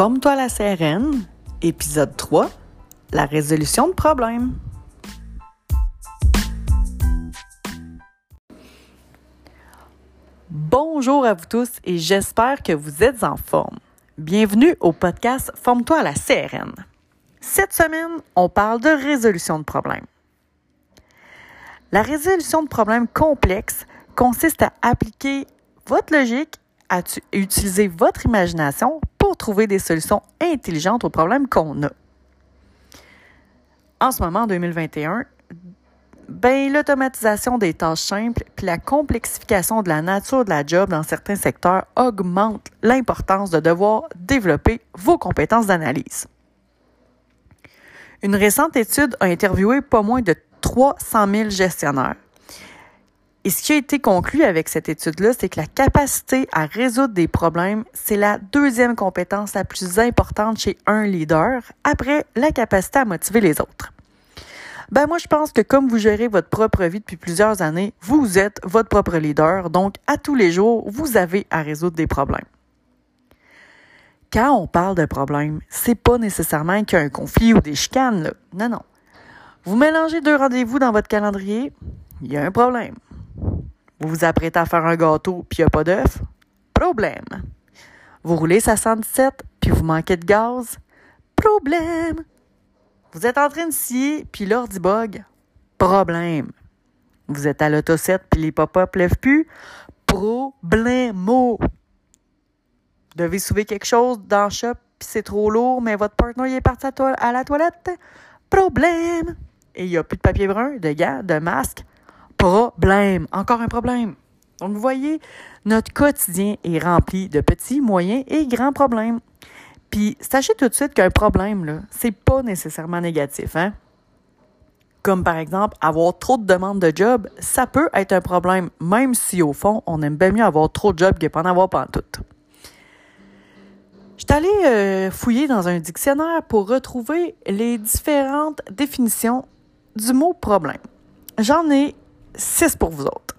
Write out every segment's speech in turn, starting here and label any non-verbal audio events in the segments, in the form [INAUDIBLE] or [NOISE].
Forme-toi la CRN, épisode 3, la résolution de problèmes. Bonjour à vous tous et j'espère que vous êtes en forme. Bienvenue au podcast Forme-toi à la CRN. Cette semaine, on parle de résolution de problèmes. La résolution de problèmes complexes consiste à appliquer votre logique, à utiliser votre imagination trouver des solutions intelligentes aux problèmes qu'on a. En ce moment, en 2021, ben, l'automatisation des tâches simples puis la complexification de la nature de la job dans certains secteurs augmente l'importance de devoir développer vos compétences d'analyse. Une récente étude a interviewé pas moins de 300 000 gestionnaires. Et ce qui a été conclu avec cette étude-là, c'est que la capacité à résoudre des problèmes, c'est la deuxième compétence la plus importante chez un leader, après la capacité à motiver les autres. Ben moi, je pense que comme vous gérez votre propre vie depuis plusieurs années, vous êtes votre propre leader, donc à tous les jours, vous avez à résoudre des problèmes. Quand on parle de problème, c'est pas nécessairement qu'il y a un conflit ou des chicanes, là. Non, non. Vous mélangez deux rendez-vous dans votre calendrier, il y a un problème. Vous vous apprêtez à faire un gâteau, puis il n'y a pas d'œuf, problème. Vous roulez sa 117, puis vous manquez de gaz, problème. Vous êtes en train de scier, puis l'ordi bug. Problème. Vous êtes à l'auto 7, puis les pop-up lèvent plus? Problemo. Vous devez soulever quelque chose dans le shop, puis c'est trop lourd, mais votre partenaire est parti à, la toilette? Problème. Et il n'y a plus de papier brun, de gants, de masque. Problème. Encore un problème. Donc, vous voyez, notre quotidien est rempli de petits, moyens et grands problèmes. Puis sachez tout de suite qu'un problème, là, c'est pas nécessairement négatif, hein? Comme par exemple, avoir trop de demandes de job, ça peut être un problème, même si au fond, on aime bien mieux avoir trop de jobs que pas en avoir pas en tout. Je suis euh, fouiller dans un dictionnaire pour retrouver les différentes définitions du mot problème. J'en ai six pour vous autres.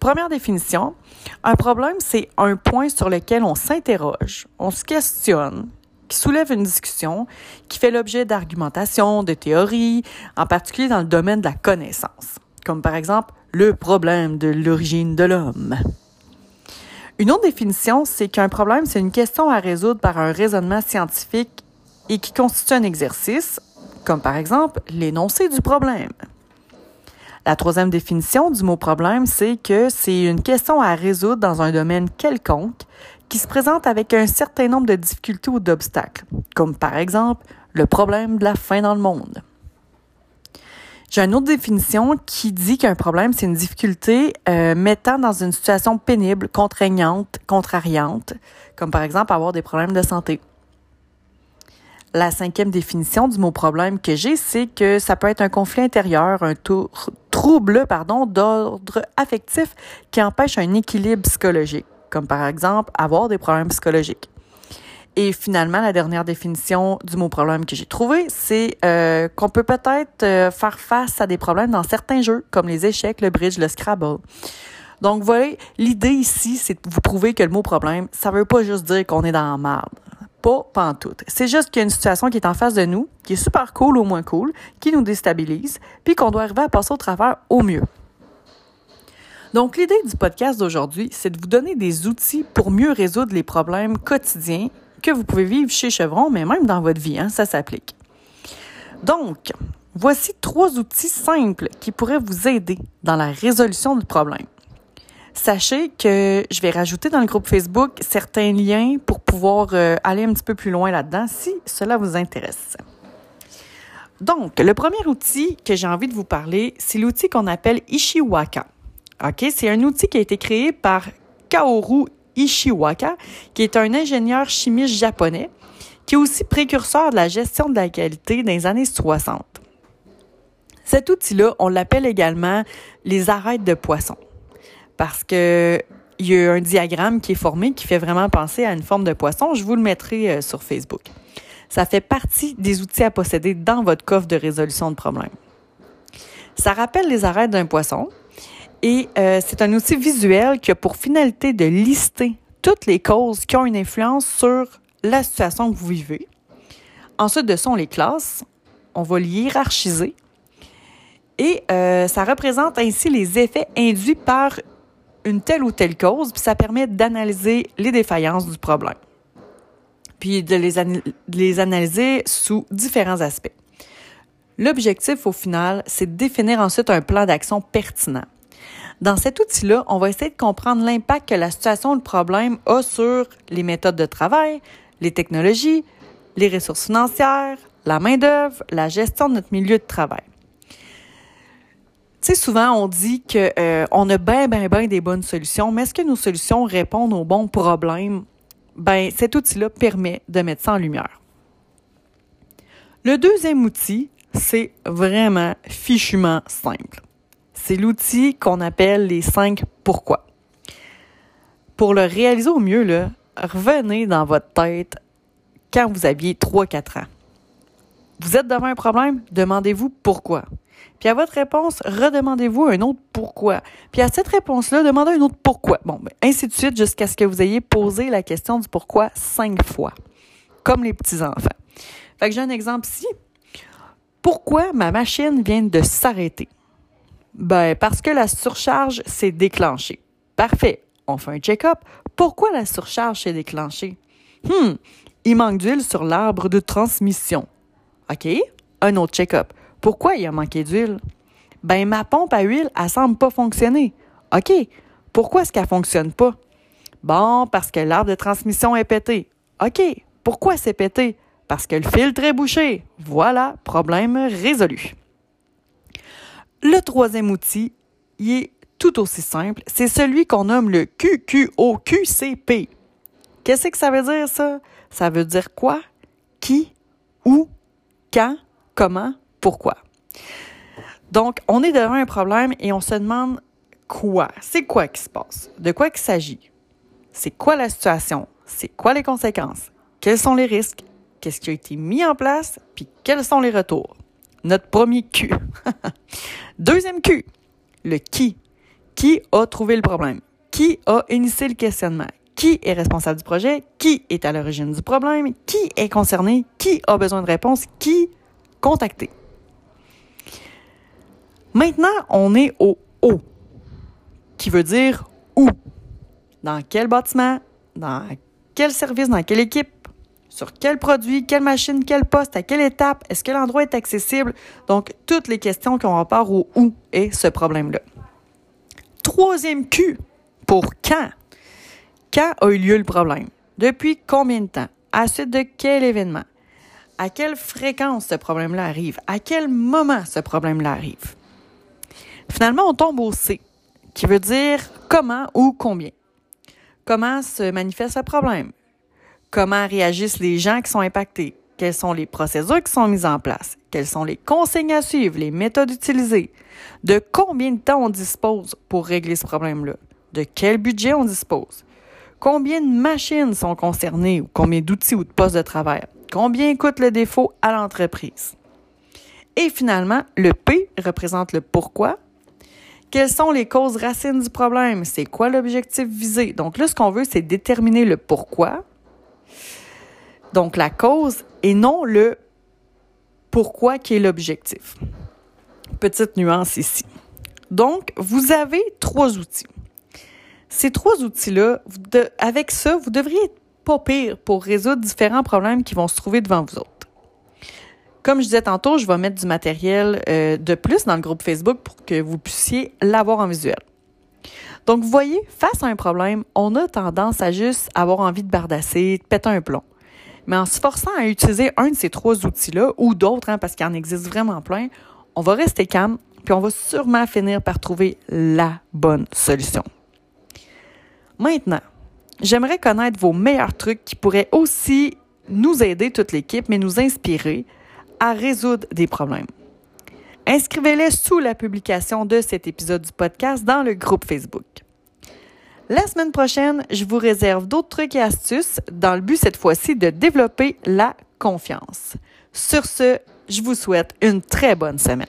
Première définition, un problème, c'est un point sur lequel on s'interroge, on se questionne, qui soulève une discussion, qui fait l'objet d'argumentation, de théories, en particulier dans le domaine de la connaissance, comme par exemple le problème de l'origine de l'homme. Une autre définition, c'est qu'un problème, c'est une question à résoudre par un raisonnement scientifique et qui constitue un exercice, comme par exemple l'énoncé du problème. La troisième définition du mot problème, c'est que c'est une question à résoudre dans un domaine quelconque qui se présente avec un certain nombre de difficultés ou d'obstacles, comme par exemple le problème de la faim dans le monde. J'ai une autre définition qui dit qu'un problème, c'est une difficulté euh, mettant dans une situation pénible, contraignante, contrariante, comme par exemple avoir des problèmes de santé. La cinquième définition du mot problème que j'ai, c'est que ça peut être un conflit intérieur, un trouble pardon, d'ordre affectif qui empêche un équilibre psychologique comme par exemple avoir des problèmes psychologiques. Et finalement, la dernière définition du mot problème que j'ai trouvé, c'est euh, qu'on peut peut-être euh, faire face à des problèmes dans certains jeux, comme les échecs, le bridge, le Scrabble. Donc, voyez, l'idée ici, c'est de vous prouver que le mot problème, ça veut pas juste dire qu'on est dans la merde. Pas pantoute. C'est juste qu'il y a une situation qui est en face de nous, qui est super cool ou moins cool, qui nous déstabilise, puis qu'on doit arriver à passer au travers au mieux. Donc, l'idée du podcast d'aujourd'hui, c'est de vous donner des outils pour mieux résoudre les problèmes quotidiens que vous pouvez vivre chez Chevron, mais même dans votre vie, hein, ça s'applique. Donc, voici trois outils simples qui pourraient vous aider dans la résolution du problème. Sachez que je vais rajouter dans le groupe Facebook certains liens pour pouvoir euh, aller un petit peu plus loin là-dedans si cela vous intéresse. Donc, le premier outil que j'ai envie de vous parler, c'est l'outil qu'on appelle Ishiwaka. OK? C'est un outil qui a été créé par Kaoru Ishiwaka, qui est un ingénieur chimiste japonais, qui est aussi précurseur de la gestion de la qualité dans les années 60. Cet outil-là, on l'appelle également les arêtes de poisson, parce que il y a un diagramme qui est formé qui fait vraiment penser à une forme de poisson. Je vous le mettrai euh, sur Facebook. Ça fait partie des outils à posséder dans votre coffre de résolution de problèmes. Ça rappelle les arêtes d'un poisson, et euh, c'est un outil visuel qui a pour finalité de lister toutes les causes qui ont une influence sur la situation que vous vivez. Ensuite de ça, on les classe, on va les hiérarchiser et euh, ça représente ainsi les effets induits par une telle ou telle cause, puis ça permet d'analyser les défaillances du problème, puis de les, analyser sous différents aspects. L'objectif, au final, c'est de définir ensuite un plan d'action pertinent. Dans cet outil-là, on va essayer de comprendre l'impact que la situation ou le problème a sur les méthodes de travail, les technologies, les ressources financières, la main-d'œuvre, la gestion de notre milieu de travail. Tu sais, souvent, on dit qu'on euh, on a bien, bien, bien des bonnes solutions, mais est-ce que nos solutions répondent aux bons problèmes? Ben, cet outil-là permet de mettre ça en lumière. Le deuxième outil, c'est vraiment fichument simple. C'est l'outil qu'on appelle les cinq pourquoi. Pour le réaliser au mieux, revenez dans votre tête quand vous aviez 3-4 ans. Vous êtes devant un problème, demandez-vous pourquoi. Puis à votre réponse, redemandez-vous un autre pourquoi. Puis à cette réponse-là, demandez un autre pourquoi. Bon, ben, ainsi de suite jusqu'à ce que vous ayez posé la question du pourquoi cinq fois, comme les petits-enfants. Fait que j'ai un exemple ici. Pourquoi ma machine vient de s'arrêter? Ben, parce que la surcharge s'est déclenchée. Parfait. On fait un check-up. Pourquoi la surcharge s'est déclenchée? Hmm, il manque d'huile sur l'arbre de transmission. OK. Un autre check-up. Pourquoi il a manqué d'huile? Ben, ma pompe à huile, elle semble pas fonctionner. OK. Pourquoi est-ce qu'elle fonctionne pas? Bon, parce que l'arbre de transmission est pété. OK. Pourquoi c'est pété? Parce que le filtre est bouché. Voilà, problème résolu. Le troisième outil, il est tout aussi simple. C'est celui qu'on nomme le QQOQCP. Qu'est-ce que ça veut dire, ça? Ça veut dire quoi? Qui? Où? Quand? Comment? Pourquoi? Donc, on est devant un problème et on se demande quoi? C'est quoi qui se passe? De quoi il s'agit? C'est quoi la situation? C'est quoi les conséquences? Quels sont les risques? qu'est-ce qui a été mis en place, puis quels sont les retours? Notre premier Q. [LAUGHS] Deuxième Q, le qui. Qui a trouvé le problème? Qui a initié le questionnement? Qui est responsable du projet? Qui est à l'origine du problème? Qui est concerné? Qui a besoin de réponse? Qui contacter? Maintenant, on est au O, qui veut dire où? Dans quel bâtiment? Dans quel service? Dans quelle équipe? sur quel produit, quelle machine, quel poste, à quelle étape, est-ce que l'endroit est accessible? Donc, toutes les questions qui ont rapport au où est ce problème-là. Troisième Q, pour quand? Quand a eu lieu le problème? Depuis combien de temps? À suite de quel événement? À quelle fréquence ce problème-là arrive? À quel moment ce problème-là arrive? Finalement, on tombe au C, qui veut dire comment ou combien. Comment se manifeste le problème? comment réagissent les gens qui sont impactés, quelles sont les procédures qui sont mises en place, quelles sont les consignes à suivre, les méthodes utilisées, de combien de temps on dispose pour régler ce problème-là, de quel budget on dispose, combien de machines sont concernées ou combien d'outils ou de postes de travail, combien coûte le défaut à l'entreprise? Et finalement, le P représente le pourquoi. Quelles sont les causes racines du problème? C'est quoi l'objectif visé? Donc là, ce qu'on veut, c'est déterminer le pourquoi, donc la cause et non le pourquoi qui est l'objectif. Petite nuance ici. Donc, vous avez trois outils. Ces trois outils-là, avec ça, vous devriez être pas pire pour résoudre différents problèmes qui vont se trouver devant vous autres. Comme je disais tantôt, je vais mettre du matériel euh, de plus dans le groupe Facebook pour que vous puissiez l'avoir en visuel. Donc, vous voyez, face à un problème, on a tendance à juste avoir envie de bardasser, de péter un plomb. Mais en se forçant à utiliser un de ces trois outils-là, ou d'autres, hein, parce qu'il en existe vraiment plein, on va rester calme, puis on va sûrement finir par trouver la bonne solution. Maintenant, j'aimerais connaître vos meilleurs trucs qui pourraient aussi nous aider, toute l'équipe, mais nous inspirer à résoudre des problèmes. Inscrivez-les sous la publication de cet épisode du podcast dans le groupe Facebook. La semaine prochaine, je vous réserve d'autres trucs et astuces dans le but cette fois-ci de développer la confiance. Sur ce, je vous souhaite une très bonne semaine.